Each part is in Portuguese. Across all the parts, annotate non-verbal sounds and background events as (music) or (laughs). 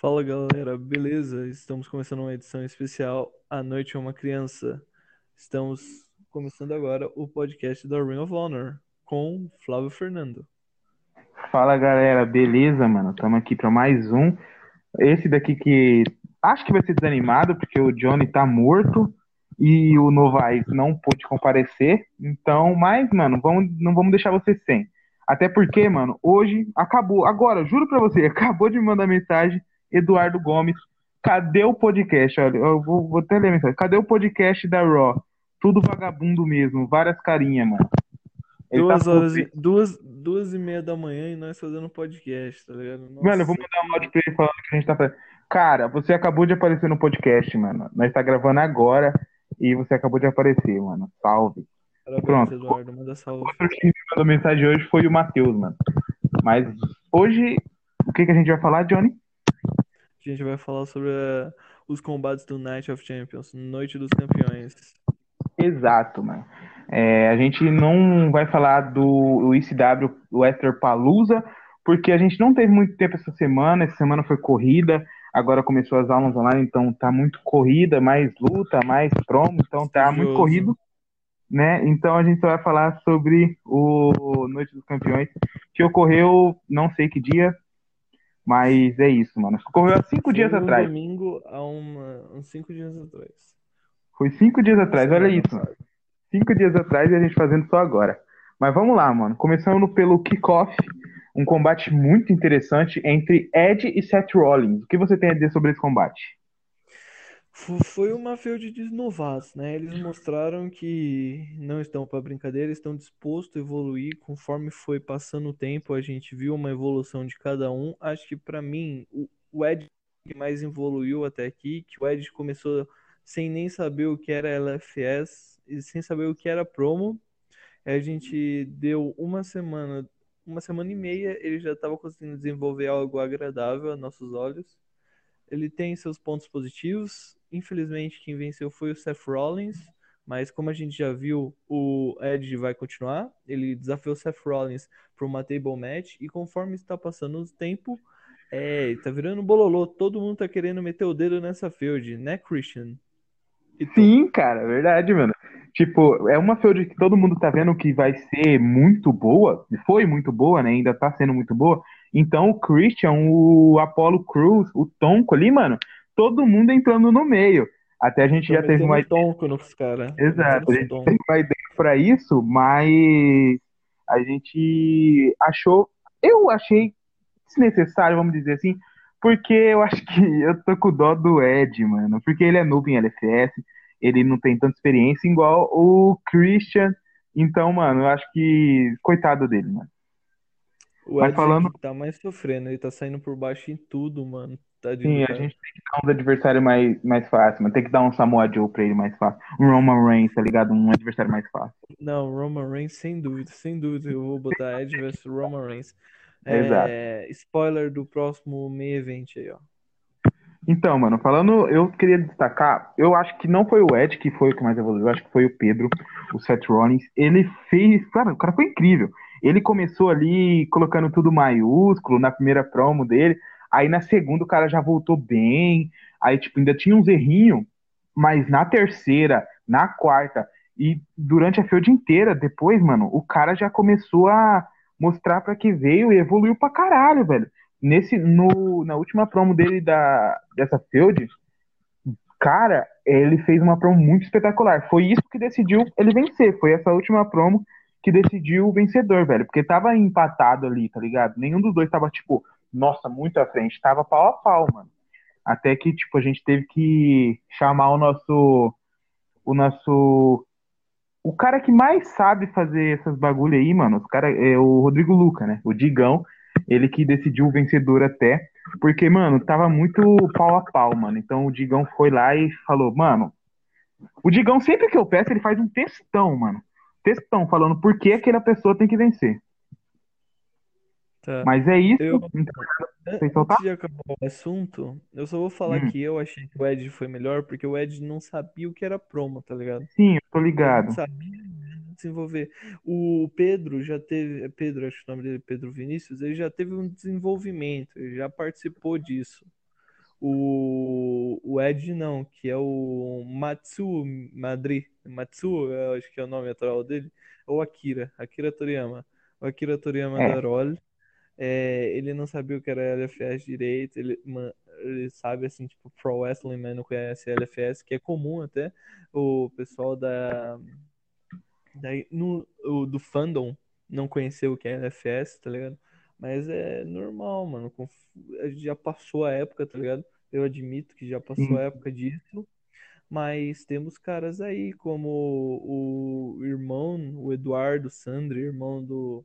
Fala galera, beleza? Estamos começando uma edição especial A Noite é uma Criança. Estamos começando agora o podcast da Ring of Honor com Flávio Fernando. Fala galera, beleza, mano? Estamos aqui para mais um. Esse daqui que acho que vai ser desanimado porque o Johnny tá morto e o Novaes não pôde comparecer. Então, mas, mano, vamos, não vamos deixar você sem. Até porque, mano, hoje acabou. Agora, juro pra você, (laughs) acabou de me mandar mensagem, Eduardo Gomes. Cadê o podcast? Olha, eu vou, vou até ler a mensagem. Cadê o podcast da Raw? Tudo vagabundo mesmo, várias carinhas, mano. Ele Duas tá horas, e, duas, duas e meia da manhã e nós fazendo podcast, tá ligado? Nossa. Mano, eu vou mandar um áudio pra ele falando que a gente tá fazendo. Cara, você acabou de aparecer no podcast, mano. Nós tá gravando agora e você acabou de aparecer, mano. Salve. Parabéns, pronto. Eduardo, manda salve. Outro que me mandou mensagem hoje foi o Matheus, mano. Mas hoje, o que, que a gente vai falar, Johnny? A gente vai falar sobre eh, os combates do Night of Champions, Noite dos Campeões. Exato, mano. É, a gente não vai falar do ICW Wester Palusa, porque a gente não teve muito tempo essa semana. Essa semana foi corrida, agora começou as aulas online, então tá muito corrida, mais luta, mais promo, então tá muito Estudioso. corrido, né? Então a gente só vai falar sobre o Noite dos Campeões, que ocorreu, não sei que dia, mas é isso, mano. Ocorreu há cinco dias Foi um atrás. domingo, há uma, uns cinco dias atrás. Foi cinco dias atrás, olha Semana isso, mano. Cinco dias atrás e a gente fazendo só agora. Mas vamos lá, mano. Começando pelo kickoff, um combate muito interessante entre Edge e Seth Rollins. O que você tem a dizer sobre esse combate? Fo- Foi uma feud de novatos, né? Eles mostraram que não estão para brincadeira, estão dispostos a evoluir conforme foi passando o tempo. A gente viu uma evolução de cada um. Acho que pra mim o, o Ed que mais evoluiu até aqui, que o Ed começou sem nem saber o que era LFS e sem saber o que era promo. A gente deu uma semana, uma semana e meia, ele já estava conseguindo desenvolver algo agradável a nossos olhos. Ele tem seus pontos positivos. Infelizmente, quem venceu foi o Seth Rollins. Mas como a gente já viu, o Edge vai continuar. Ele desafiou o Seth Rollins para uma table match. E conforme está passando o tempo, é, tá virando bololô. Todo mundo tá querendo meter o dedo nessa feud, né, Christian? Sim, cara, verdade, mano. Tipo, é uma feud que todo mundo tá vendo que vai ser muito boa. Foi muito boa, né? Ainda tá sendo muito boa. Então, o Christian, o Apollo Cruz, o Tonko ali, mano, todo mundo entrando no meio. Até a gente Tô já teve uma metendo tonco nos caras. Tô Exato, a gente tonco. teve uma ideia para isso, mas a gente achou, eu achei desnecessário, vamos dizer assim, porque eu acho que (laughs) eu tô com dó do Ed, mano, porque ele é noob em LFS, ele não tem tanta experiência igual o Christian, então, mano, eu acho que coitado dele, mano. O Mas Ed falando- tá mais sofrendo, ele tá saindo por baixo em tudo, mano. Tadinho Sim, do a gente tem que dar uns adversários mais, mais fáceis, mano, tem que dar um Samoa Joe pra ele mais fácil, um Roman Reigns, tá ligado? Um adversário mais fácil. Não, Roman Reigns, sem dúvida, sem dúvida, eu vou botar Edge vs Roman Reigns. Exato. É, spoiler do próximo main event aí, ó. Então, mano, falando, eu queria destacar, eu acho que não foi o Ed que foi o que mais evoluiu, eu acho que foi o Pedro, o Seth Rollins. Ele fez, cara, o cara foi incrível. Ele começou ali colocando tudo maiúsculo na primeira promo dele, aí na segunda o cara já voltou bem, aí tipo, ainda tinha uns errinhos, mas na terceira, na quarta e durante a feud inteira, depois, mano, o cara já começou a mostrar pra que veio e evoluiu pra caralho, velho nesse no, na última promo dele da dessa feud, cara, ele fez uma promo muito espetacular. Foi isso que decidiu ele vencer. Foi essa última promo que decidiu o vencedor, velho. Porque tava empatado ali, tá ligado? Nenhum dos dois tava, tipo, nossa, muito à frente. Tava pau a pau, mano. Até que, tipo, a gente teve que chamar o nosso. O nosso. O cara que mais sabe fazer essas bagulho aí, mano. Os cara, é o Rodrigo Luca, né? O Digão. Ele que decidiu o vencedor até. Porque, mano, tava muito pau a pau, mano. Então o Digão foi lá e falou, mano. O Digão, sempre que eu peço, ele faz um textão, mano. Textão, falando por que aquela pessoa tem que vencer. Tá. Mas é isso. Eu- Então, Sem soltar? Antes de acabar o assunto, eu só vou falar Hum. que eu achei que o Ed foi melhor porque o Ed não sabia o que era promo, tá ligado? sim, eu tô Ele ligado. não sabia desenvolver. O Pedro já teve, é Pedro, acho que o nome dele é Pedro Vinícius, ele já teve um desenvolvimento, ele já participou disso. O, o Ed não, que é o Matsu Madri. Matsu, eu acho que é o nome atual dele. Ou Akira, Akira Toriyama. O Akira Toriyama É. da Roll. É, ele não sabia o que era LFS direito, ele, ma- ele sabe assim, tipo, Pro Wrestling, mas não conhece LFS, que é comum até o pessoal da, da no, o, do fandom não conhecer o que é LFS, tá ligado? Mas é normal, mano. Já passou a época, tá ligado? Eu admito que já passou a época disso. Mas temos caras aí como o irmão, o Eduardo Sandri, irmão do,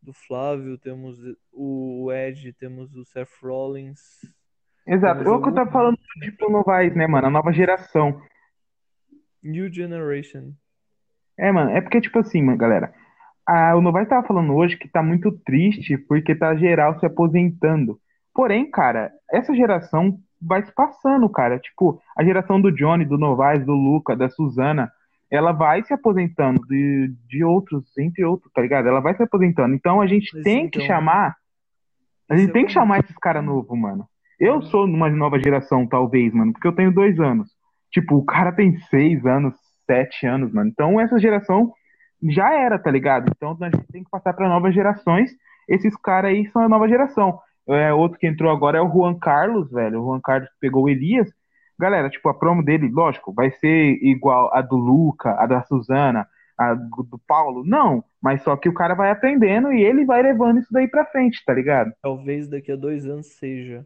do Flávio, temos o Ed, temos o Seth Rollins. Exato. É o que eu tava falando de pro Novaes, né, mano? A nova geração. New Generation. É, mano, é porque, tipo assim, mano, galera. A, o Novaes tava falando hoje que tá muito triste porque tá geral se aposentando. Porém, cara, essa geração vai se passando, cara. Tipo, a geração do Johnny, do Novaes, do Luca, da Suzana, ela vai se aposentando de, de outros, entre outros, tá ligado? Ela vai se aposentando. Então a gente tem que então- chamar. A gente tem que bom. chamar esses caras novos, mano. Eu sou numa nova geração, talvez, mano, porque eu tenho dois anos. Tipo, o cara tem seis anos, sete anos, mano. Então essa geração já era, tá ligado? Então a gente tem que passar para novas gerações. Esses caras aí são a nova geração. É, outro que entrou agora é o Juan Carlos, velho. O Juan Carlos pegou o Elias. Galera, tipo, a promo dele, lógico, vai ser igual a do Luca, a da Suzana, a do Paulo. Não, mas só que o cara vai aprendendo e ele vai levando isso daí pra frente, tá ligado? Talvez daqui a dois anos seja,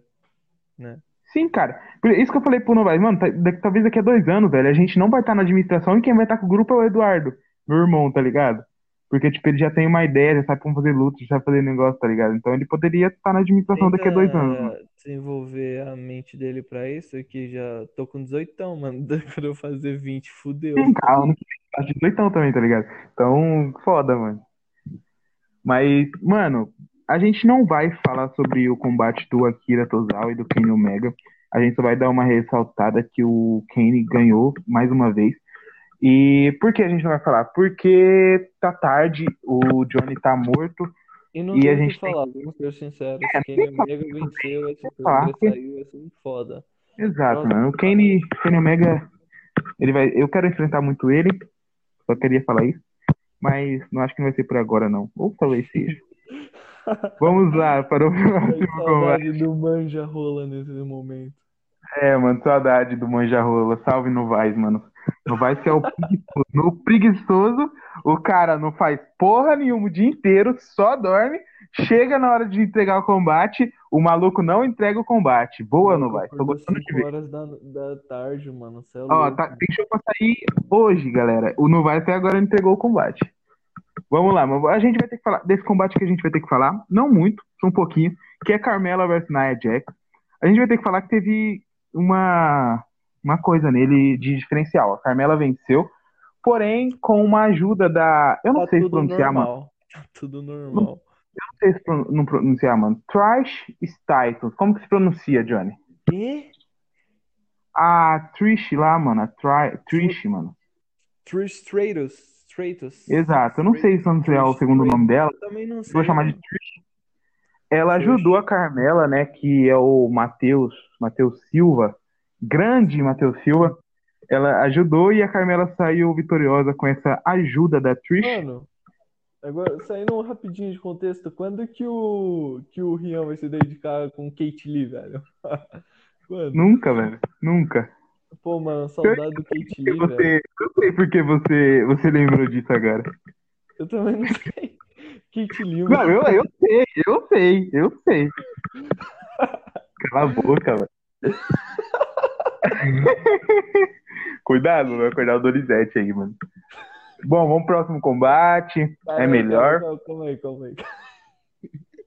né? Sim, cara. Por isso que eu falei pro Novaes, mano, tá- talvez daqui a dois anos, velho, a gente não vai estar na administração e quem vai estar com o grupo é o Eduardo, meu irmão, tá ligado? Porque, tipo, ele já tem uma ideia, já sabe como fazer luta, já sabe fazer negócio, tá ligado? Então ele poderia estar na administração daqui a dois anos, mano. Tenta desenvolver a mente dele pra isso, que já tô com 18, mano. (laughs) Quando eu fazer 20, fudeu. Sim, cara, ano que vem tá de 18 também, tá ligado? Então, foda, mano. Mas, mano, a gente não vai falar sobre o combate do Akira Tozawa e do Kenny Omega. A gente só vai dar uma ressaltada que o Kenny ganhou mais uma vez. E por que a gente não vai falar? Porque tá tarde, o Johnny tá morto. E não E tem a gente tem- falar, vamos ser sinceros. É, tem é que mega venceu, esse que- saiu, assim, foda. Exato, Nossa. mano. O Kenny, Kenny Omega, ele vai. Eu quero enfrentar muito ele. Só queria falar isso. Mas não acho que não vai ser por agora, não. Ou talvez seja. (laughs) Vamos lá para o próximo combate. saudade do manja rola nesse momento. É, mano, saudade do Manja Rola. Salve Novaes, mano. Novaes que é o preguiçoso. No preguiçoso, o cara não faz porra nenhuma o dia inteiro, só dorme. Chega na hora de entregar o combate, o maluco não entrega o combate. Boa, Louco, Novaes. Tô gostando de 5 ver. horas da, da tarde, mano. Cê é Ó, tá, tem show pra sair hoje, galera. O Novaes até agora não entregou o combate. Vamos lá, a gente vai ter que falar desse combate que a gente vai ter que falar, não muito, só um pouquinho, que é Carmela versus Nia Jax. A gente vai ter que falar que teve uma, uma coisa nele de diferencial. A Carmela venceu, porém com uma ajuda da. Eu não Tá sei se pronunciar, mano. normal. Tá tudo normal. Não sei se não pronunciar, mano. Trish Staitos. Como que se pronuncia, Johnny? E A Trish lá, mano. A Tri... Trish, mano. Trish Stratus. Stratus. Exato. Eu não sei se pronunciar o segundo nome dela. Eu também não sei. Vou chamar de mano. Trish. Ela ajudou a Carmela, né? Que é o Matheus, Matheus Silva, grande Matheus Silva. Ela ajudou e a Carmela saiu vitoriosa com essa ajuda da Trish. Mano, agora saindo rapidinho de contexto, quando que o que o Rian vai se dedicar com Kate Lee, velho? (laughs) Mano, Nunca, velho. Nunca. pô, mano, saudade do Kate Lee, velho. você, eu sei porque você, você lembrou disso agora. Eu também não sei. (laughs) Kate Lee, Não, mano. eu, eu sei, eu sei, eu sei. (laughs) Cala a boca, velho. (laughs) Cuidado, vai acordar o Donizete aí, mano. Bom, vamos pro próximo combate. É melhor. Calma, calma aí, calma aí.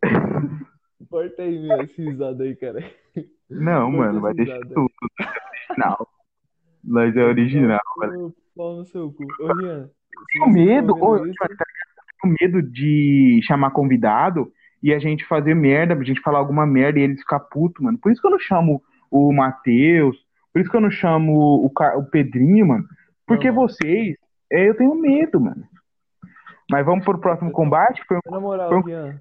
(laughs) Corta aí minha risada aí, cara. Não, Corta mano, vai deixar tudo. Original. Mas é original, velho. Pau no seu cu. Ô, Rian. Tenho você medo, tá ô, isso, tá? Tenho medo de chamar convidado e a gente fazer merda, a gente falar alguma merda e eles ficar puto, mano. Por isso que eu não chamo o Matheus, por isso que eu não chamo o, o Pedrinho, mano. Porque Não, vocês, é, eu tenho medo, mano. Mas vamos pro próximo combate. Foi um- Na moral, Foi um- Rian,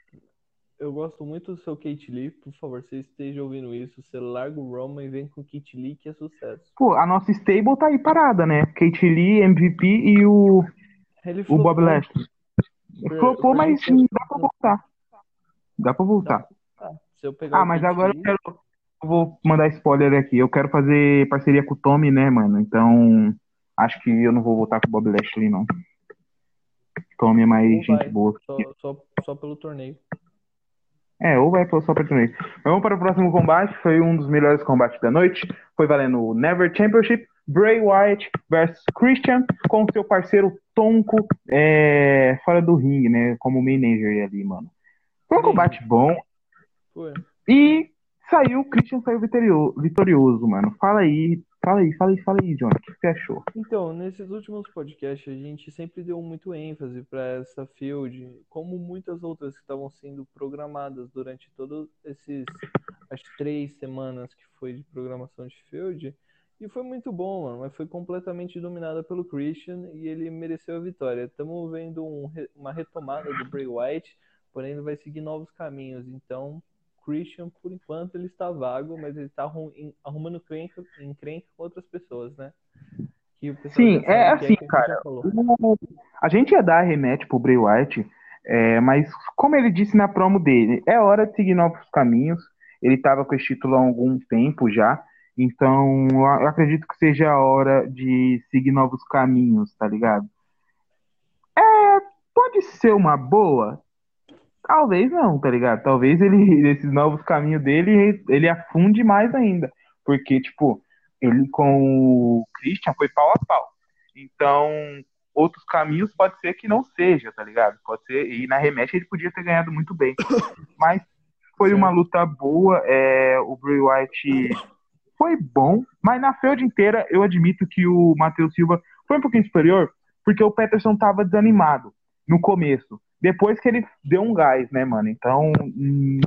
eu gosto muito do seu Kate Lee. Por favor, você esteja ouvindo isso. Você larga o Roman e vem com o Kate Lee, que é sucesso. Pô, a nossa stable tá aí parada, né? Kate Lee, MVP e o, Ele o Bob flopou. Lashley. Por- Flopou, mas dá pra voltar. Dá pra voltar. Se eu pegar Ah, mas agora Lee- eu quero. Vou mandar spoiler aqui. Eu quero fazer parceria com o Tommy, né, mano? Então, acho que eu não vou voltar com o Bob Lashley, não. Tommy é mais Ou gente vai. boa. Só, só, só pelo torneio. É, ou vai só pra torneio. Vamos para o próximo combate. Foi um dos melhores combates da noite. Foi valendo o Never Championship. Bray Wyatt versus Christian com seu parceiro Tonko é, fora do ringue, né? Como manager ali, mano. Foi um combate bom. Foi. E saiu, o Christian saiu vitorio- vitorioso, mano. Fala aí, fala aí, fala aí, fala aí, John. O que você achou? Então, nesses últimos podcasts, a gente sempre deu muito ênfase para essa field, como muitas outras que estavam sendo programadas durante esses as três semanas que foi de programação de field. E foi muito bom, mano, mas foi completamente dominada pelo Christian e ele mereceu a vitória. Estamos vendo um uma retomada do Bray Wyatt, porém ele vai seguir novos caminhos. Então, Christian, por enquanto, ele está vago, mas ele está arrumando encrenca, encrenca com outras pessoas, né? Sim, é que assim, gente cara. O- A gente ia dar rematch pro Bray Wyatt, é, mas como ele disse na promo dele, é hora de seguir novos caminhos. Ele tava com esse título há algum tempo já. Então, eu acredito que seja a hora de seguir novos caminhos, tá ligado? É, pode ser uma boa? Talvez não, tá ligado? Talvez ele, (laughs) esses novos caminhos dele, ele afunde mais ainda. Porque, tipo, ele com o Christian foi pau a pau. Então, outros caminhos pode ser que não seja, tá ligado? Pode ser. E na rematch ele podia ter ganhado muito bem. (coughs) Mas foi uma luta boa. É, o Bray Wyatt foi bom, mas na feud inteira eu admito que o Matheus Silva foi um pouquinho superior, porque o Peterson tava desanimado no começo. Depois que ele deu um gás, né, mano? Então,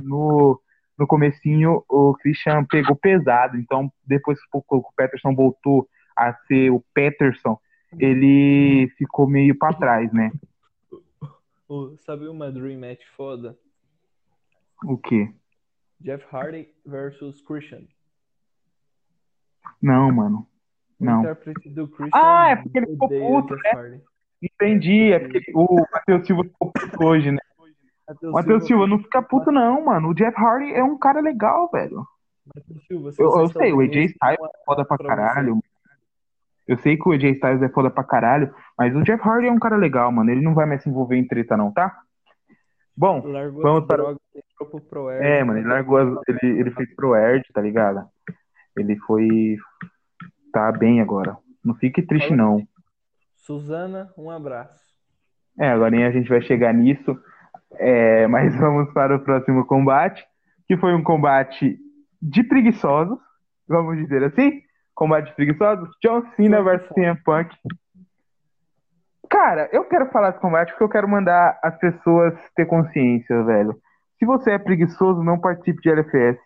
no, no comecinho, o Christian pegou pesado. Então, depois que o Peterson voltou a ser o Peterson, ele ficou meio pra trás, né? O- sabe uma Dream Match foda? O quê? Jeff Hardy versus Christian. Não, mano. O Não. intérprete do Christian Ah, é porque ele ficou puto, Jeff né? Hardy. Entendi, é porque o Matheus Silva ficou puto hoje, né? Matheus Matheus Silva, não fica puto não, mano. O Jeff Hardy é um cara legal, velho. Matheus Silva, se Eu, você eu sei, o AJ Styles é foda pra pra você. caralho. Eu sei que o AJ Styles é foda pra caralho, mas o Jeff Hardy é um cara legal, mano. Ele não vai mais se envolver em treta, não, tá? Bom, Largou Vamos para- drogas pro Pro é, mano, ele largou as, ele, ele fez pro Erd, tá ligado? Ele foi. Tá bem agora. Não fique triste, não. Suzana, um abraço. É, agora a gente vai chegar nisso. É, mas (laughs) vamos para o próximo combate, que foi um combate de preguiçosos, vamos dizer assim. Combate de preguiçosos. John Cena versus CM Punk. Cara, eu quero falar desse combate porque eu quero mandar as pessoas ter consciência, velho. Se você é preguiçoso, não participe de LFS.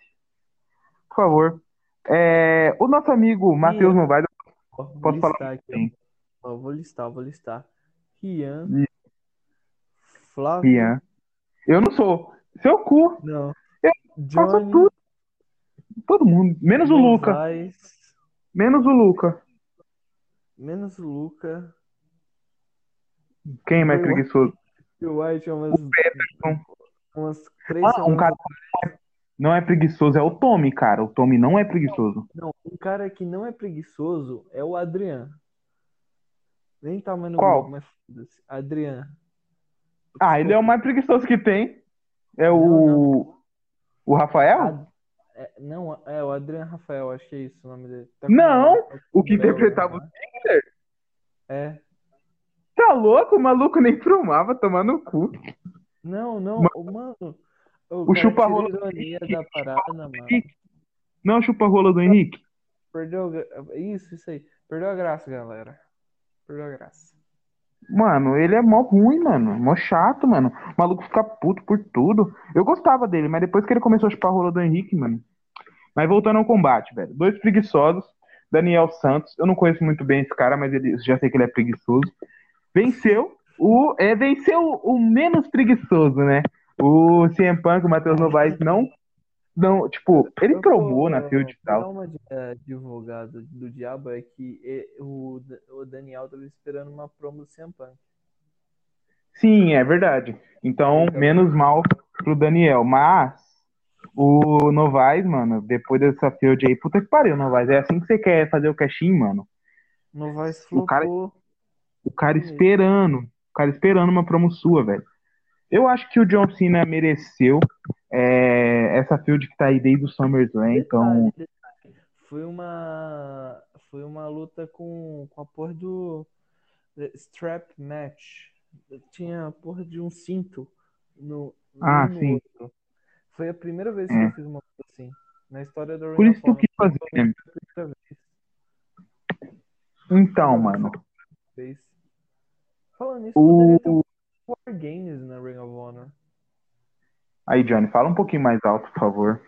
Por favor. É, o nosso amigo Matheus Novaes, Posso falar aqui, Ó, vou listar, vou listar. Rian. Flávio, Ian. Eu não sou. Seu cu. não. Eu Faço Johnny, tudo. Todo mundo. Menos o Luca. Menos o Luca. menos o Luca. Quem é mais Eu- preguiçoso? O White é umas, Peterson. umas três Ah, um cara não é preguiçoso é o Tommy, cara. O Tommy não é preguiçoso. Não, um cara que não é preguiçoso é o Adrian. Nem tá mais no Qual? grupo, mas foda-se. Adrian. Ah, ele é o mais preguiçoso que tem. É o. Não, O Rafael? Ad- é, não, é o Adrian Rafael, acho que é isso o nome dele. Tá Não, o que Belo, interpretava o né? Ziggler. É. Tá louco? O maluco nem promava tomar no cu. Não, não, mano. O, chupa-rola a ironia da parada, mano. Não chupa-rola do Henrique? Perdeu. Isso, isso aí. Perdeu a graça, galera. Perdeu a graça. Mano, ele é mó ruim, mano. Mó chato, mano. O maluco fica puto por tudo. Eu gostava dele, mas depois que ele começou a chupar a rola do Henrique, mano. Mas voltando ao combate, velho. Dois preguiçosos. Daniel Santos. Eu não conheço muito bem esse cara, mas ele, já sei que ele é preguiçoso. Venceu o. É, venceu o menos preguiçoso, né? O CM Punk, o Matheus Novaes, não. Não, tipo, ele Eu na field e tal. eh, advogado do diabo é que o, o Daniel tava esperando uma promo do CM Punk. Sim, é verdade. Então, menos mal pro Daniel. Mas, o Novaes, mano, depois dessa field aí, puta que pariu, Novaes. É assim que você quer fazer o cash-in, mano? Novaes O cara- flopou. O cara esperando. O cara esperando uma promo sua, velho. Eu acho que o John Cena mereceu é, essa field que tá aí desde o SummerSlam, então. Foi uma foi uma luta com, com a porra do eh, strap match. Tinha a porra de um cinto no, Ah, no sim. outro. Foi a primeira vez que É. eu fiz uma luta assim. Na história da Por isso que eu quis fazer. Primeira Então, mano. Falando nisso, O... poderia ter um War Games na Ring of Honor. Aí, Johnny, fala um pouquinho mais alto, por favor.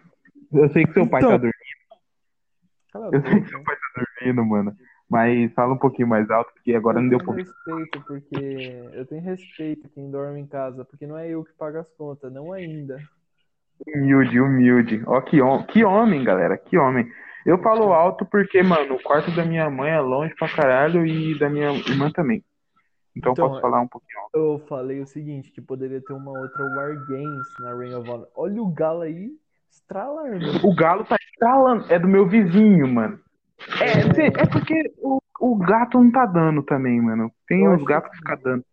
Eu sei que seu pai Então, tá dormindo, Eu sei que seu pai tá dormindo, mano. Mas fala um pouquinho mais alto, porque agora não eu deu tenho pra respeito, porque eu tenho respeito quem dorme em casa, porque não é eu que pago as contas, não ainda. Humilde, humilde. Ó, que, hom que homem, galera, que homem. Eu falo alto porque, mano, o quarto da minha mãe é longe pra caralho e da minha irmã também. Então, Então, posso falar um pouquinho. Eu falei o seguinte, que poderia ter uma outra War Games na Ring of Honor. Olha o Galo aí, estralarando. O galo tá estralando. É do meu vizinho, mano. É, cê- é porque o, o gato não tá dando também, mano. Tem uns acho gatos que- ficam dando.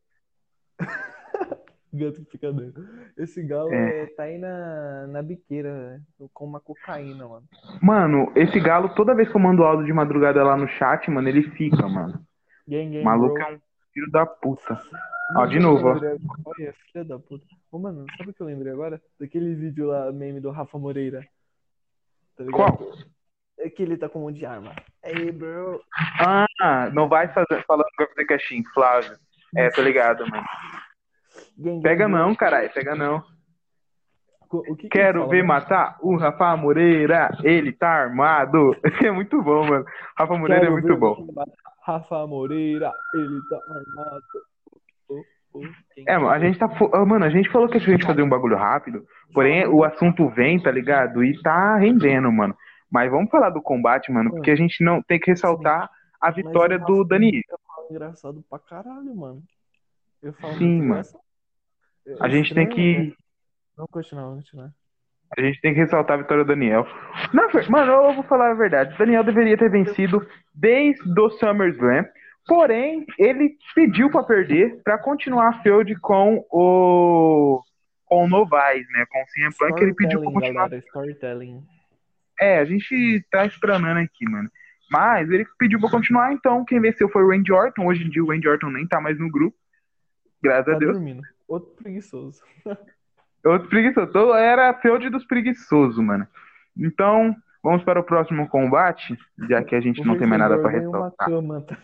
(laughs) Gato que fica dando. Esse galo É. é, tá aí na, na biqueira, com uma cocaína, mano. Mano, esse galo, toda vez que eu mando áudio de madrugada lá no chat, mano, ele fica, mano. Gang, gang, Maluco bro. É filho da puta. Mano, Ó, de sabe o novo, que ó. Olha, filha da puta. Ô, mano, sabe o que eu lembrei agora? Daquele vídeo lá, meme do Rafa Moreira. Tá? Qual? É que ele tá com um monte de arma. Ei, bro. Ah, não vai fazer, falando que vai fazer Flávio. É, tô ligado, mano. Gang, gang, Pega bro. não, caralho, pega não. O que que Quero fala, ver matar o Rafa Moreira, ele tá armado. (laughs) É muito bom, mano. Rafa Moreira é Quero muito ver bom. Rafa Moreira, ele tá armado. Oh, oh, É, a gente tá. fo- ah, Mano, a gente falou que a gente fazer um bagulho rápido, porém o assunto vem, tá ligado? E tá rendendo, mano. Mas vamos falar do combate, mano, porque a gente não tem que ressaltar a vitória do. Eu falo engraçado pra caralho, mano. Eu falo Sim, mano. É A gente tem que. Vamos continuar, vamos continuar. A gente tem que ressaltar a vitória do Daniel. Na Mano, eu vou falar a verdade. O Daniel deveria ter vencido desde o SummerSlam. Porém, ele pediu pra perder pra continuar a feud com o com o Novaes, né? Com o CM Punk, ele pediu pra continuar. galera, storytelling. É, a gente tá explanando aqui, mano. Mas ele pediu pra continuar, então quem venceu foi o Randy Orton. Hoje em dia o Randy Orton nem tá mais no grupo. Graças Tá a Deus. dormindo. Outro preguiçoso. (laughs) Outro preguiçoso. Então, Era a feud dos preguiçosos, mano. Então, vamos para o próximo combate, já que a gente O não tem mais nada uma ressaltar. cama, tá?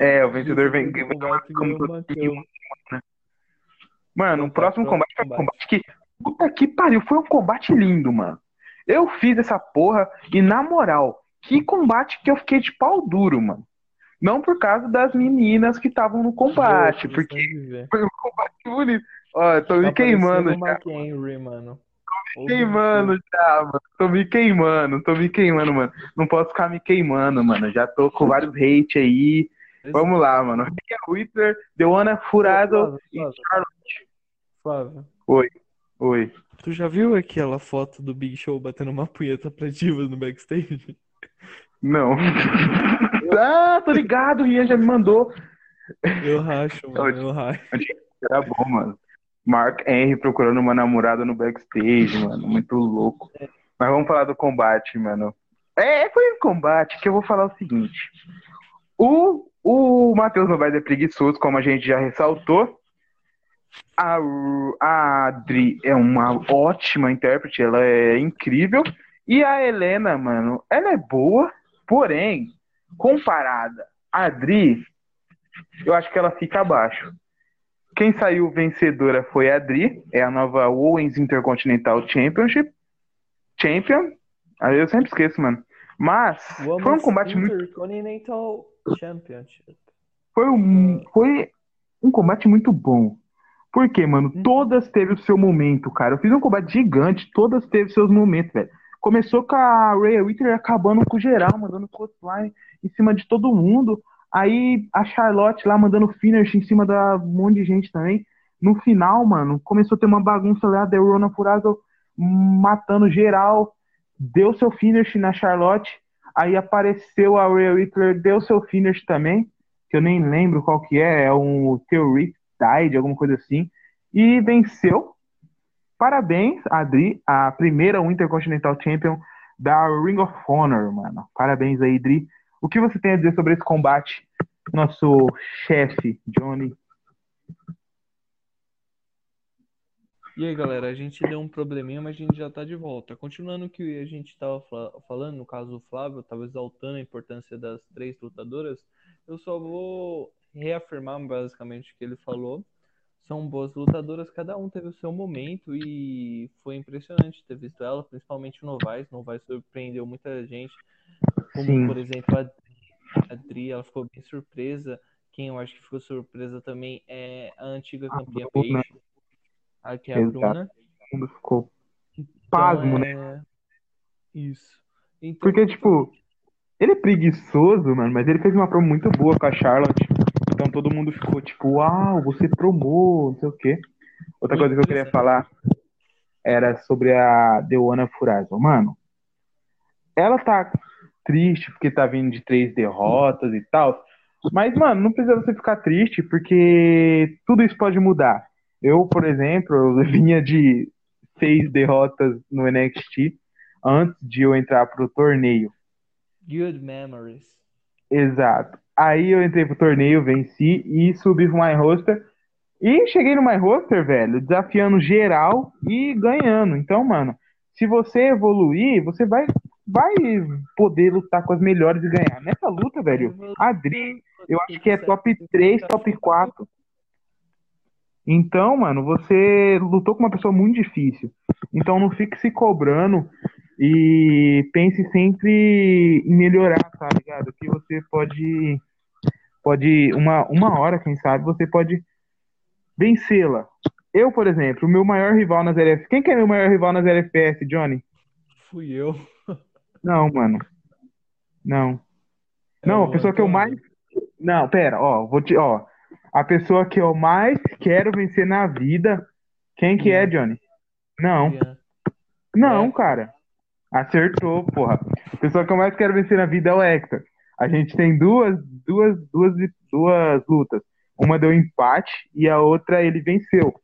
É, o vencedor vem. Vem uma cama. Mano, o próximo combate foi um combate que. Puta que pariu, foi um combate lindo, mano. Eu fiz essa porra e, na moral, que combate que eu fiquei de pau duro, mano. Não por causa das meninas que estavam no combate, porque foi um combate bonito. Ó, tô me Tá queimando já. Henry, mano. Ô, Queimando já, mano. Tô me queimando, tô me queimando, mano. Não posso ficar me queimando, mano. Já tô com vários hate aí. Vamos lá, mano. Rhea Whistler, Deona Furado Flávio, e Flávio, Charlotte. Flávio, Oi. tu já viu aquela foto do Big Show batendo uma punheta pra divas no backstage? Não. (laughs) ah, tô ligado, o Rian já me mandou. Eu racho, mano, eu racho. Era bom, mano. Mark Henry procurando uma namorada no backstage, mano. Muito louco. Mas vamos falar do combate, mano. É, foi um combate que eu vou falar o seguinte. O, o Matheus Novaes é preguiçoso, como a gente já ressaltou. A, a Adri é uma ótima intérprete, ela é incrível. E a Helena, mano, ela é boa, porém, comparada a Adri, eu acho que ela fica abaixo. Quem saiu vencedora foi a Adri, é a nova Owens Intercontinental Championship. Champion. Aí eu sempre esqueço, mano. Mas foi um combate muito. Intercontinental Championship. Foi um, foi um combate muito bom. Porque, mano, Uhum. todas teve o seu momento, cara. Eu fiz um combate gigante, todas teve seus momentos, velho. Começou com a Rhea Ripley acabando com geral, mandando clothesline em cima de todo mundo. Aí a Charlotte lá mandando finish em cima da um monte de gente também. No final, mano, começou a ter uma bagunça lá, deu Rona Furazo matando geral, deu seu finish na Charlotte. Aí apareceu a Rhea Ripley, deu seu finish também, que eu nem lembro qual que é, é um Theory Died, alguma coisa assim, e venceu. Parabéns, Adri, a primeira Intercontinental Champion da Ring of Honor, mano. Parabéns aí, Adri. O que você tem a dizer sobre esse combate? Nosso chefe, Johnny. E aí, galera, a gente deu um probleminha, mas a gente já tá de volta. Continuando o que a gente tava falando, no caso o Flávio tava exaltando a importância das três lutadoras, eu só vou reafirmar basicamente o que ele falou. São boas lutadoras, cada um teve o seu momento e foi impressionante ter visto ela, principalmente o Novaes. Novaes surpreendeu muita gente, como Sim. por exemplo a. A Adri, ela ficou bem surpresa. Quem eu acho que ficou surpresa também é a antiga campeã Bruna. Paige, a que é a Exato. Bruna. Todo mundo ficou Então, pasmo, né? é... Isso. Então, Porque, tipo, ele é preguiçoso, mano, mas ele fez uma promo muito boa com a Charlotte. Então todo mundo ficou tipo, uau, você promou, não sei o quê. Outra coisa que eu queria interessante. falar era sobre a Deona Furazo. Mano, ela tá triste porque tá vindo de três derrotas e tal. Mas, mano, não precisa você ficar triste porque tudo isso pode mudar. Eu, por exemplo, eu (laughs) vinha de seis derrotas no NXT antes de eu entrar pro torneio. Good memories. Exato. Aí eu entrei pro torneio, venci e subi pro My Roster. E cheguei no My Roster, velho, desafiando geral e ganhando. Então, mano, se você evoluir, você vai, vai poder lutar com as melhores e ganhar. Nessa luta, velho, a Adri, eu acho que é top 3, top 4. Então, mano, você lutou com uma pessoa muito difícil. Então não fique se cobrando e pense sempre em melhorar, tá ligado? Que você pode pode uma uma hora, quem sabe, você pode vencê-la. Eu, por exemplo, o meu maior rival nas LFS. Quem que é meu maior rival nas LFS, Johnny? Fui eu. (laughs) Não, mano. Não. Não, a pessoa que eu mais Não, pera, ó, vou te, ó. A pessoa que eu mais quero vencer na vida, quem que é, Johnny? Não. Ian. Não, É. cara. Acertou, porra. A pessoa que eu mais quero vencer na vida é o Hector. A gente tem duas, duas, duas, duas lutas. Uma deu empate e a outra ele venceu.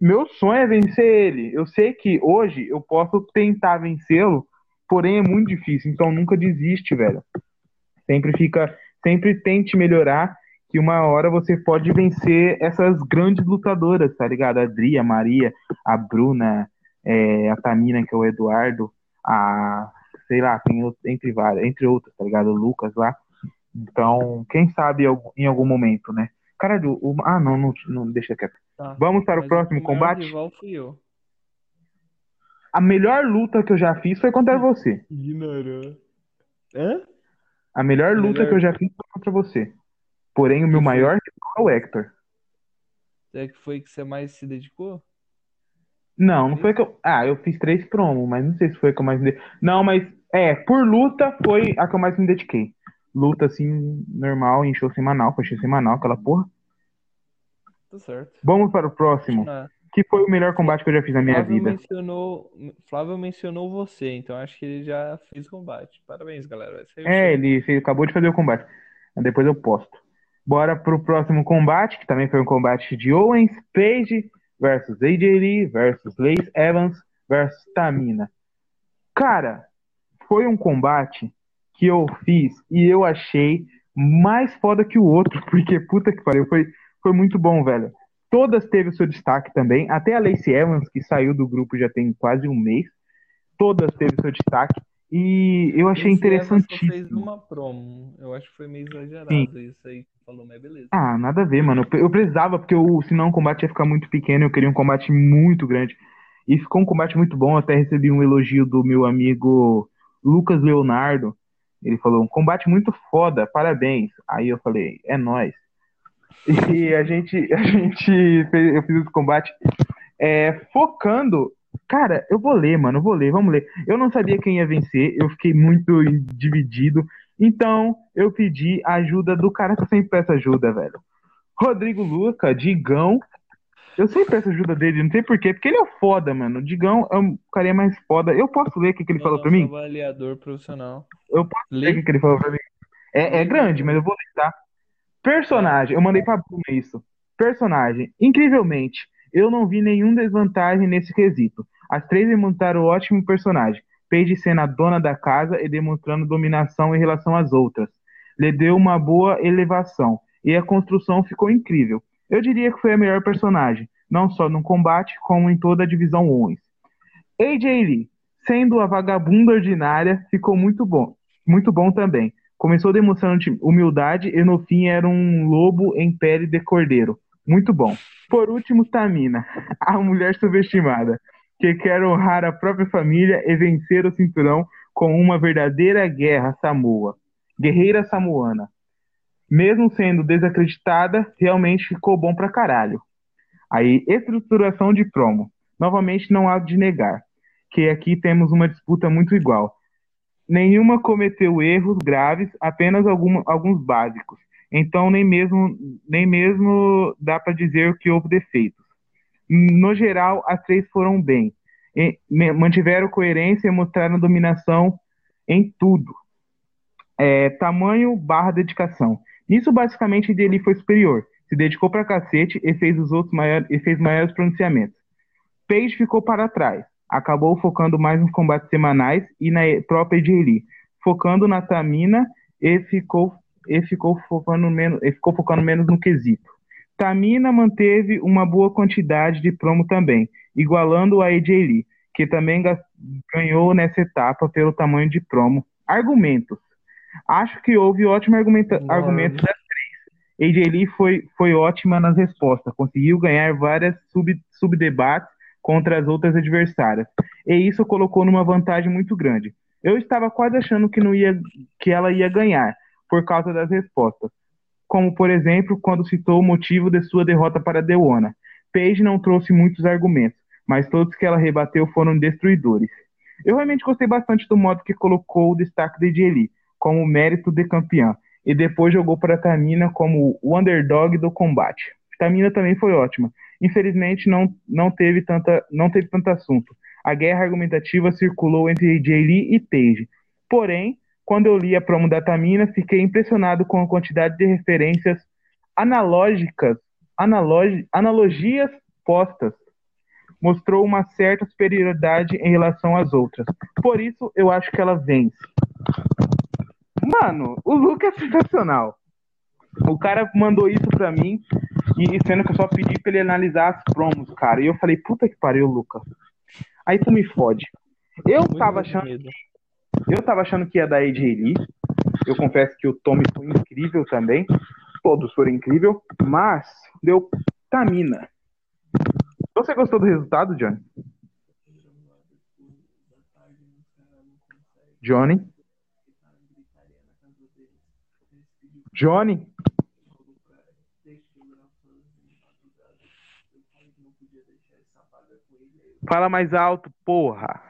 Meu sonho é vencer ele. Eu sei que hoje eu posso tentar vencê-lo, porém é muito difícil. Então nunca desiste, velho. Sempre fica, sempre tente melhorar, que uma hora você pode vencer essas grandes lutadoras, tá ligado? A Adri, a Maria, a Bruna, é, a Tamina, que é o Eduardo, a sei lá, tem entre várias, entre outras, tá ligado? O Lucas lá. Então, quem sabe em algum momento, né? Caralho, o, ah, não, não, não, deixa quieto. Tá. Vamos para o Mas próximo meu maior combate? rival fui eu. A melhor luta que eu já fiz foi contra você. Ignorou. Hã? A melhor luta Melhor- que eu já fiz foi contra você. Porém, o meu maior rival é o Hector. É que foi que você mais se dedicou? Não, não foi que eu. Ah, eu fiz três promos, mas não sei se foi a que eu mais me. Não, mas é, por luta foi a que eu mais me dediquei. Luta assim, normal, em show semanal, foi show semanal, aquela porra. Tá certo. Vamos para o próximo, Ah, que foi o melhor combate que eu já fiz na minha Flávio vida. mencionou, Flávio mencionou você, então acho que ele já fez combate. Parabéns, galera. O É, ele fez- acabou de fazer o combate. Depois eu posto. Bora pro próximo combate, que também foi um combate de Owens Page versus AJ Lee versus Lace Evans versus Tamina. Cara, foi um combate que eu fiz e eu achei mais foda que o outro, (laughs) porque puta que pariu, foi, foi muito bom, velho. Todas teve o seu destaque também, até a Lacey Evans, que saiu do grupo já tem quase um mês, todas teve o seu destaque e eu achei Esse só fez interessantíssimo. uma promo. Eu acho que foi meio exagerado Sim. isso aí que falou, mas beleza. Ah, nada a ver, mano. Eu eu precisava, porque o, senão o combate ia ficar muito pequeno. Eu queria um combate muito grande. E ficou um combate muito bom. Eu até recebi um elogio do meu amigo Lucas Leonardo. Ele falou: um combate muito foda, parabéns. Aí eu falei: é nóis. E a gente, a gente fez, eu fiz esse combate é, focando. Cara, eu vou ler, mano, eu vou ler, vamos ler. Eu não sabia quem ia vencer, eu fiquei muito dividido. Então, eu pedi a ajuda do cara que eu sempre peço ajuda, velho. Rodrigo Luca, Digão. Eu sempre peço ajuda dele, não sei porquê, porque ele é foda, mano. O Digão é um carinha mais foda. Eu posso ler o que, que ele falou pra mim? avaliador profissional. Eu posso ler o que, que ele falou pra mim? É, é grande, mas eu vou ler, tá? Personagem, eu mandei pra Bruna isso. Personagem, incrivelmente, eu não vi nenhum desvantagem nesse quesito. As três demonstraram ótimo personagem. Paige sendo a dona da casa e demonstrando dominação em relação às outras. Lhe deu uma boa elevação e a construção ficou incrível. Eu diria que foi a melhor personagem, não só no combate, como em toda a divisão Owens. AJ Lee, sendo a vagabunda ordinária, ficou muito bom. Muito bom também. Começou demonstrando humildade e no fim era um lobo em pele de cordeiro. Muito bom. Por último, Tamina, (laughs) a mulher subestimada, que quer honrar a própria família e vencer o cinturão com uma verdadeira guerra Samoa. Guerreira samoana. Mesmo sendo desacreditada, realmente ficou bom pra caralho. Aí, estruturação de promo. Novamente, não há de negar que aqui temos uma disputa muito igual. Nenhuma cometeu erros graves, apenas alguma, alguns básicos. Então nem mesmo nem mesmo dá para dizer que houve defeitos. No geral, as três foram bem. E, mantiveram coerência e mostraram dominação em tudo. É, tamanho barra dedicação. Nisso, basicamente, ele foi superior. Se dedicou pra cacete e fez os outros maiores, e fez maiores pronunciamentos. Page ficou para trás acabou focando mais nos combates semanais e na própria Lee, focando na Tamina e ficou, e ficou, focando, menos, e ficou focando menos no quesito. Tamina manteve uma boa quantidade de promo também, igualando a AJ Lee, que também ganhou nessa etapa pelo tamanho de promo. Argumentos. Acho que houve ótimo argumento, argumento das três. AJ Lee foi, foi ótima nas respostas, conseguiu ganhar várias sub, subdebates contra as outras adversárias. E isso colocou numa vantagem muito grande. Eu estava quase achando que não ia que ela ia ganhar por causa das respostas. Como, por exemplo, quando citou o motivo de sua derrota para Deona. Paige não trouxe muitos argumentos, mas todos que ela rebateu foram destruidores. Eu realmente gostei bastante do modo que colocou o destaque de Jelly como mérito de campeã, e depois jogou para Tamina como o underdog do combate. Tamina também foi ótima, Infelizmente, não, não, teve tanta, não teve tanto assunto. A guerra argumentativa circulou entre Jay Lee e Tage. Porém, quando eu li a promo da Tamina, fiquei impressionado com a quantidade de referências analógicas, analogi, analogias postas. Mostrou uma certa superioridade em relação às outras. Por isso, eu acho que ela vence. Mano, o look é sensacional. O cara mandou isso pra mim e sendo que eu só pedi pra ele analisar as promos, cara. E eu falei, puta que pariu, Lucas. Aí tu me fode. Eu Muito tava achando. Medo. Eu tava achando que ia dar AJ Lee. Eu confesso que o Tommy foi incrível também. Todos foram incríveis. Mas deu Tamina. Você gostou do resultado, Johnny? Johnny? Johnny? Fala mais alto, porra.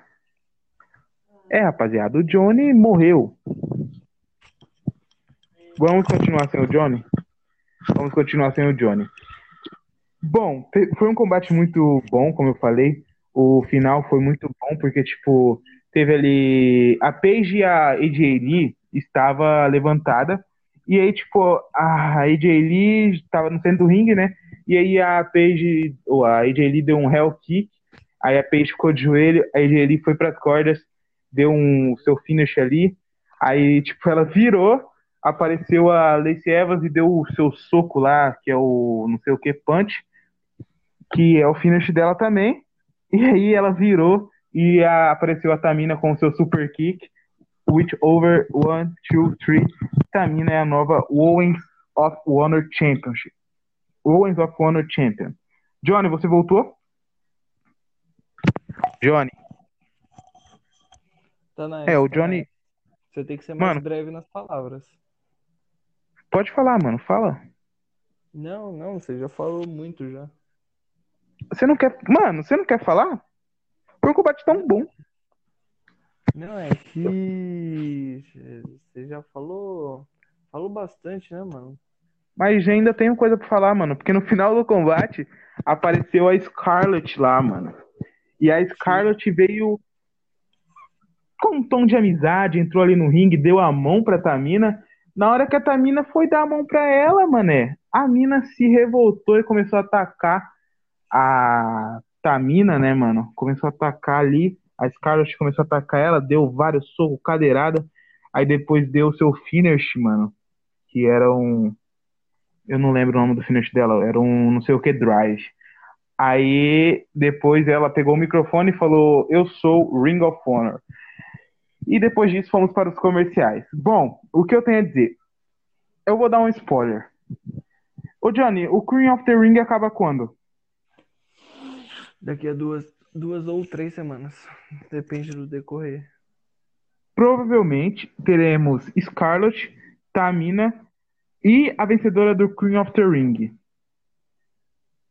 É, rapaziada, o Johnny morreu. Vamos continuar sem o Johnny? Vamos continuar sem o Johnny. Bom, foi um combate muito bom, como eu falei. O final foi muito bom, porque, tipo, teve ali. A Paige e a AJ Lee estava levantada. E aí, tipo, a AJ Lee estava no centro do ringue, né? E aí a Paige, ou a AJ Lee deu um Hell Kick Aí a Paige ficou de joelho, aí ele foi para as cordas, deu um seu finish ali. Aí, tipo, ela virou, apareceu a Lacey Evans e deu o seu soco lá, que é o não sei o que, punch, que é o finish dela também. E aí ela virou e a, apareceu a Tamina com o seu super kick, which over one, two, three. Tamina é a nova Owens of Honor Championship. Owens of Honor Champion. Johnny, você voltou? Johnny. Tá na é, o Johnny. Você tem que ser mais mano, breve nas palavras. Pode falar, mano, fala. Não, não, você já falou muito já. Você não quer. Mano, você não quer falar? Foi um combate tão bom. Não, é que você já falou, falou bastante, né, mano? Mas ainda tenho coisa pra falar, mano. Porque no final do combate apareceu a Scarlet lá, mano. E a Scarlet veio com um tom de amizade, entrou ali no ringue, deu a mão pra Tamina. Na hora que a Tamina foi dar a mão pra ela, mané, a mina se revoltou e começou a atacar a Tamina, né, mano? Começou a atacar ali. A Scarlett começou a atacar ela, deu vários socos, cadeirada. Aí depois deu o seu finish, mano. Que era um. Eu não lembro o nome do finish dela. Era um não sei o que drive. Aí depois ela pegou o microfone e falou: Eu sou Ring of Honor. E depois disso fomos para os comerciais. Bom, o que eu tenho a dizer? Eu vou dar um spoiler. Ô Johnny, o Queen of the Ring acaba quando? Daqui a duas, duas ou três semanas. Depende do decorrer. Provavelmente teremos Scarlett, Tamina e a vencedora do Queen of the Ring.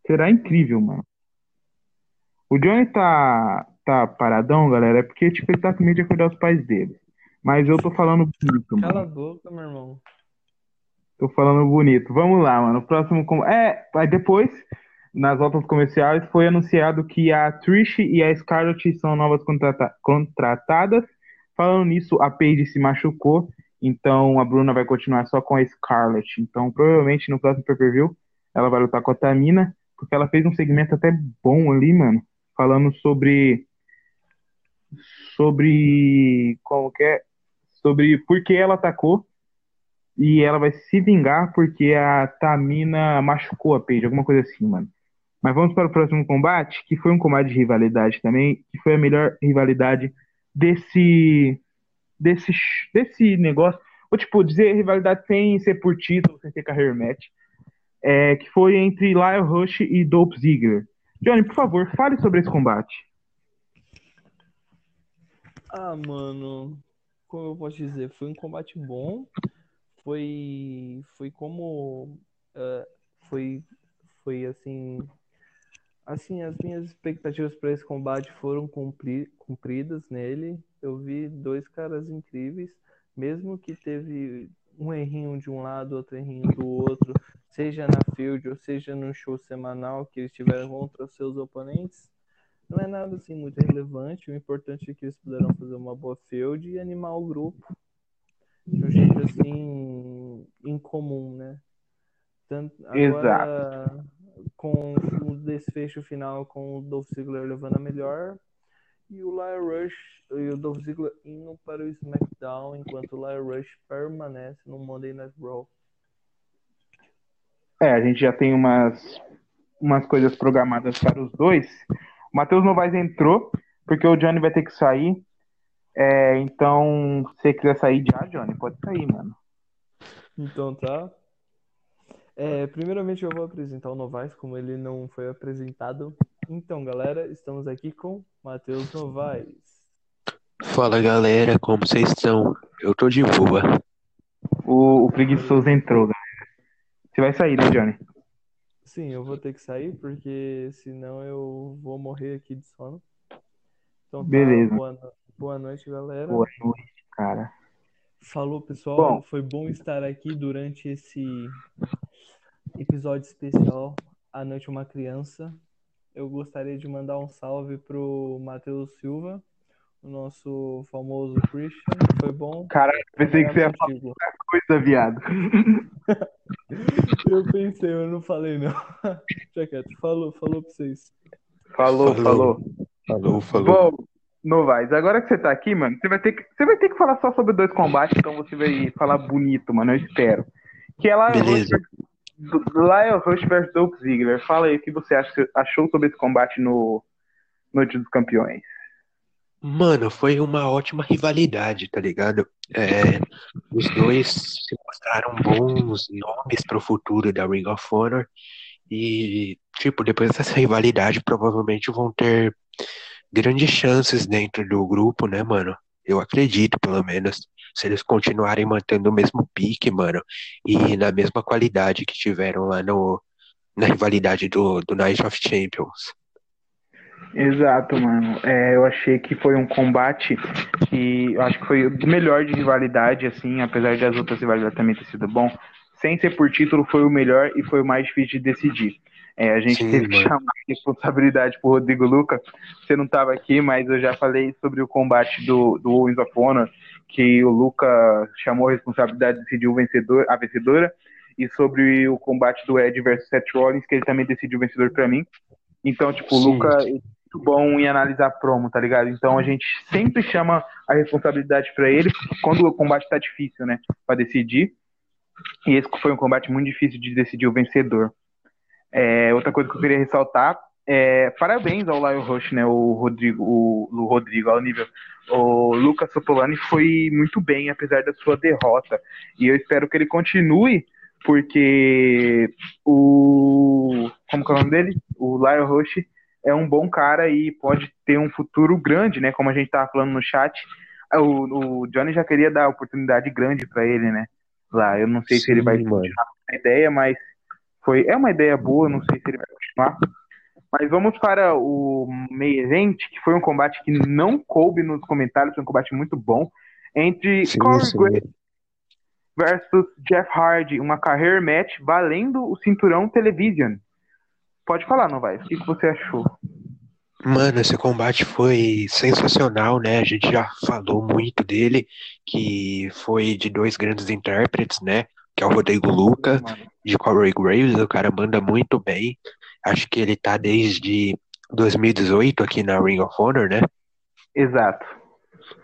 Será incrível, mano. O Johnny tá, tá paradão, galera, é porque tipo, ele tá com medo de acordar os pais dele. Mas eu tô falando bonito, mano. Cala a boca, meu irmão. Tô falando bonito. Vamos lá, mano. O próximo. com- É, aí depois, nas voltas comerciais, foi anunciado que a Trish e a Scarlett são novas contrata- contratadas. Falando nisso, a Paige se machucou. Então a Bruna vai continuar só com a Scarlett. Então, provavelmente no próximo pay-per-view, ela vai lutar com a Tamina. Porque ela fez um segmento até bom ali, mano. Falando sobre. Sobre. Como que é? Sobre por que ela atacou e ela vai se vingar porque a Tamina machucou a Paige, alguma coisa assim, mano. Mas vamos para o próximo combate, que foi um combate de rivalidade também, que foi a melhor rivalidade desse desse desse negócio. Ou tipo, dizer rivalidade sem ser por título, sem ser carreira match, é, que foi entre Lyle Rush e Dolph Ziggler. Johnny, por favor, fale sobre esse combate. Ah, mano, como eu posso dizer, foi um combate bom. Foi, foi como, eh, foi, foi assim, assim as minhas expectativas para esse combate foram cumpri, cumpridas nele. Eu vi dois caras incríveis, mesmo que teve um errinho de um lado, outro errinho do outro, seja na field ou seja no show semanal que eles tiveram contra os seus oponentes. Não é nada assim muito relevante. O importante é que eles puderam fazer uma boa field e animar o grupo de um jeito assim incomum, né? Tanto, agora, com o desfecho final com o Dolph Ziggler levando a melhor e o Lyle Rush e o Dolph Ziggler indo para o SmackDown enquanto o Lyle Rush permanece no Monday Night Raw. É, a gente já tem umas, umas coisas programadas para os dois. O Matheus Novaes entrou, porque o Johnny vai ter que sair. É, então, se você quiser sair já, Johnny, pode sair, mano. Então tá. É, primeiramente eu vou apresentar o Novaes, como ele não foi apresentado. Então, galera, estamos aqui com Matheus Novaes. Fala galera, como vocês estão? Eu tô de boa. O, o preguiçoso entrou, galera. Você vai sair, né, Johnny? Sim, eu vou ter que sair, porque senão eu vou morrer aqui de sono. Então tá, Beleza. boa, no- boa noite, galera. Boa noite, cara. Falou, pessoal. Bom. Foi bom estar aqui durante esse episódio especial A Noite Uma Criança. Eu gostaria de mandar um salve pro Matheus Silva, o nosso famoso Christian. Foi bom. Caralho, pensei que você ia falar coisa, viado. (laughs) Eu pensei, eu não falei não. (laughs) Deixa quieto. Falou, falou pra vocês. Falou, Falou. falou. Falou, falou. Bom, Novaes, agora que você tá aqui, mano, você vai ter que, você vai ter que falar só sobre dois combates, então você vai falar bonito, mano, eu espero. Que é Lyle Rush, Beleza. versus- Lyle Rush versus Dolph Ziggler. Fala aí o que você acha, achou sobre esse combate no Noite dos Campeões. Mano, foi uma ótima rivalidade, tá ligado? É, os dois se mostraram bons nomes pro futuro da Ring of Honor. E, tipo, depois dessa rivalidade, provavelmente vão ter grandes chances dentro do grupo, né, mano? Eu acredito, pelo menos, se eles continuarem mantendo o mesmo pique, mano, e na mesma qualidade que tiveram lá no, na rivalidade do, do Night of Champions. Exato, mano. É, eu achei que foi um combate que eu acho que foi o melhor de rivalidade, assim, apesar das outras rivalidades também ter sido bom. Sem ser por título, foi o melhor e foi o mais difícil de decidir. É, a gente Sim, teve que chamar a responsabilidade pro Rodrigo Luca. Você não estava aqui, mas eu já falei sobre o combate do, do Owens of Honor, que o Luca chamou a responsabilidade de decidir o vencedor, a vencedora, e sobre o combate do Ed versus Seth Rollins, que ele também decidiu o vencedor para mim. Então, tipo, o Luca muito bom em analisar promo, tá ligado? Então a gente sempre chama a responsabilidade para ele quando o combate tá difícil, né? Para decidir. E esse foi um combate muito difícil de decidir o vencedor. É, outra coisa que eu queria ressaltar é parabéns ao Lyle Rush, né? O Rodrigo, o, o Rodrigo, ao nível. O Lucas Sotolani foi muito bem, apesar da sua derrota. E eu espero que ele continue, porque o. Como que é o nome dele? O Lyle Rush é um bom cara e pode ter um futuro grande, né? Como a gente tava falando no chat. O, o Johnny já queria dar oportunidade grande para ele, né? Lá, eu não sei Sim, se ele vai continuar a ideia, mas foi é uma ideia boa, não sei se ele vai continuar. Mas vamos para o meio event, que foi um combate que não coube nos comentários, foi um combate muito bom, entre sim, Corey. Graves versus Jeff Hardy, uma career match valendo o cinturão Television. Pode falar, não vai? O que você achou? Mano, esse combate foi sensacional, né? A gente já falou muito dele, que foi de dois grandes intérpretes, né? Que é o Rodrigo Luca, de Corey Graves, o cara manda muito bem. Acho que ele tá desde 2018 aqui na Ring of Honor, né? Exato.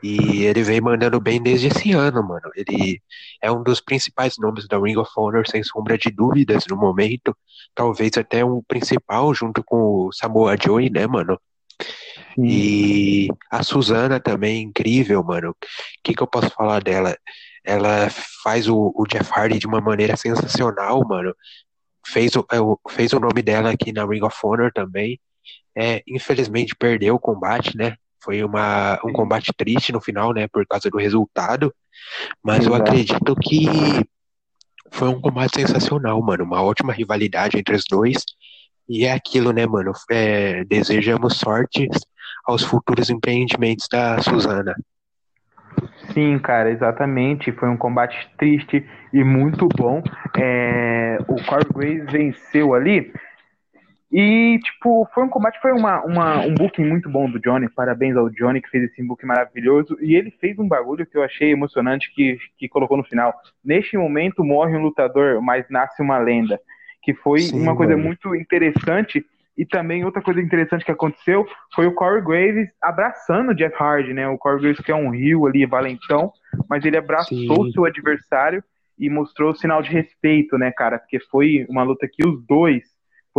E ele vem mandando bem desde esse ano, mano. Ele é um dos principais nomes da Ring of Honor, sem sombra de dúvidas, no momento. Talvez até um principal, junto com o Samoa Joe, né, mano? Sim. E a Suzana também, incrível, mano. O que, que eu posso falar dela? Ela faz o, o Jeff Hardy de uma maneira sensacional, mano. Fez o, é, fez o nome dela aqui na Ring of Honor também. É, infelizmente perdeu o combate, né? Foi uma, um combate triste no final, né? Por causa do resultado. Mas Exato. eu acredito que foi um combate sensacional, mano. Uma ótima rivalidade entre os dois. E é aquilo, né, mano? É, desejamos sorte aos futuros empreendimentos da Suzana. Sim, cara, exatamente. Foi um combate triste e muito bom. É, o Corey Graves venceu ali. E, tipo, foi um combate, foi uma, uma, um booking muito bom do Johnny. Parabéns ao Johnny que fez esse booking maravilhoso. E ele fez um bagulho que eu achei emocionante que, que colocou no final. Neste momento morre um lutador, mas nasce uma lenda. Que foi Sim, uma coisa mano. muito interessante e também outra coisa interessante que aconteceu foi o Corey Graves abraçando o Jeff Hardy, né? O Corey Graves que é um rio ali, valentão, mas ele abraçou o seu adversário e mostrou o sinal de respeito, né, cara? Porque foi uma luta que os dois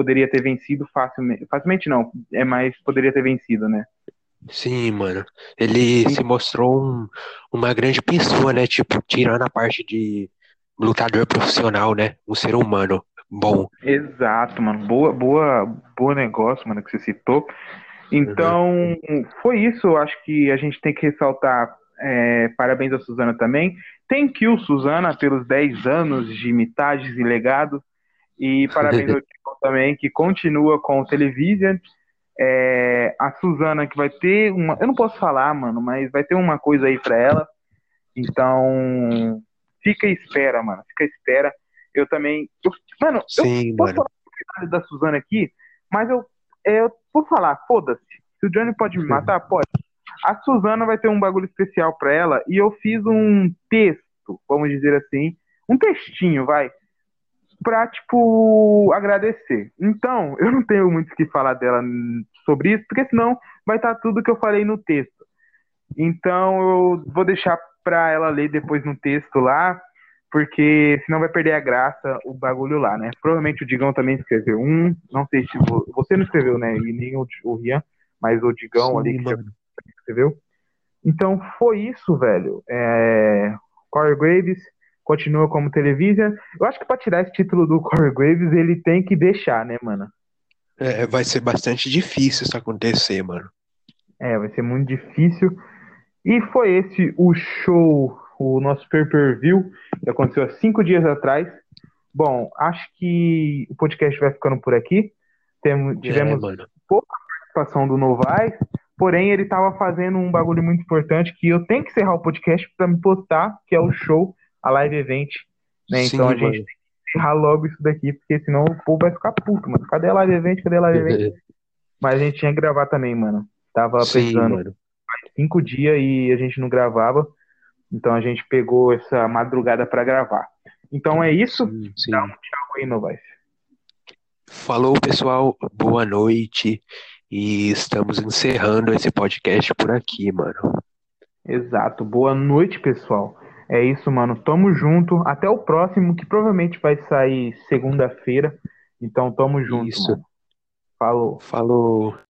poderia ter vencido facilmente. Facilmente não, é mais poderia ter vencido, né? Sim, mano. Ele Sim. se mostrou um, uma grande pessoa, né? Tipo, tirando a parte de lutador profissional, né? Um ser humano bom. Exato, mano. Boa, boa, boa negócio, mano, que você citou. Então, uhum. foi isso. Acho que a gente tem que ressaltar. É, parabéns a Suzana também. Thank you, Suzana, pelos 10 anos de mitagens e legado. E parabéns ao Tico também, que continua com o Television. É, a Suzana, que vai ter uma. Eu não posso falar, mano, mas vai ter uma coisa aí pra ela. Então, fica à espera, mano. Fica à espera. Eu também. Eu, mano, Sim, eu posso mano. falar da Suzana aqui, mas eu, eu vou falar, foda-se. Se o Johnny pode me matar, pode. A Suzana vai ter um bagulho especial pra ela e eu fiz um texto, vamos dizer assim, um textinho, vai, pra, tipo, agradecer. Então, (laughs) eu não tenho muito o que falar dela sobre isso, porque senão vai estar tá tudo que eu falei no texto. Então, eu vou deixar pra ela ler depois no texto lá, porque senão vai perder a graça o bagulho lá, né? Provavelmente o Digão também escreveu um, não sei se você não escreveu, né? E nem o, o Rian, mas o Digão Sim, ali que escreveu. Então foi isso, velho. É... Corey Graves continua como televisão. Eu acho que para tirar esse título do Corey Graves ele tem que deixar, né, mano? É, vai ser bastante difícil isso acontecer, mano. É, vai ser muito difícil. E foi esse o show, o nosso pay-per-view, que aconteceu há cinco dias atrás. Bom, acho que o podcast vai ficando por aqui. Temos, tivemos É, pouca participação do Novaes, porém ele estava fazendo um bagulho muito importante que eu tenho que encerrar o podcast para me postar, que é o show, a live event. Né? Sim, então a gente tem que encerrar logo isso daqui, porque senão o povo vai ficar puto, mano. Cadê a live event? Cadê a live event? (laughs) Mas a gente tinha que gravar também, mano. Tava Sim, precisando mano. cinco dias e a gente não gravava. Então a gente pegou essa madrugada para gravar. Então é isso. Sim, sim. Dá um tchau aí, Novaes. Falou, pessoal. Boa noite. E estamos encerrando esse podcast por aqui, mano. Exato. Boa noite, pessoal. É isso, mano. Tamo junto. Até o próximo, que provavelmente vai sair segunda-feira. Então tamo junto, Isso. mano. Falou. Falou.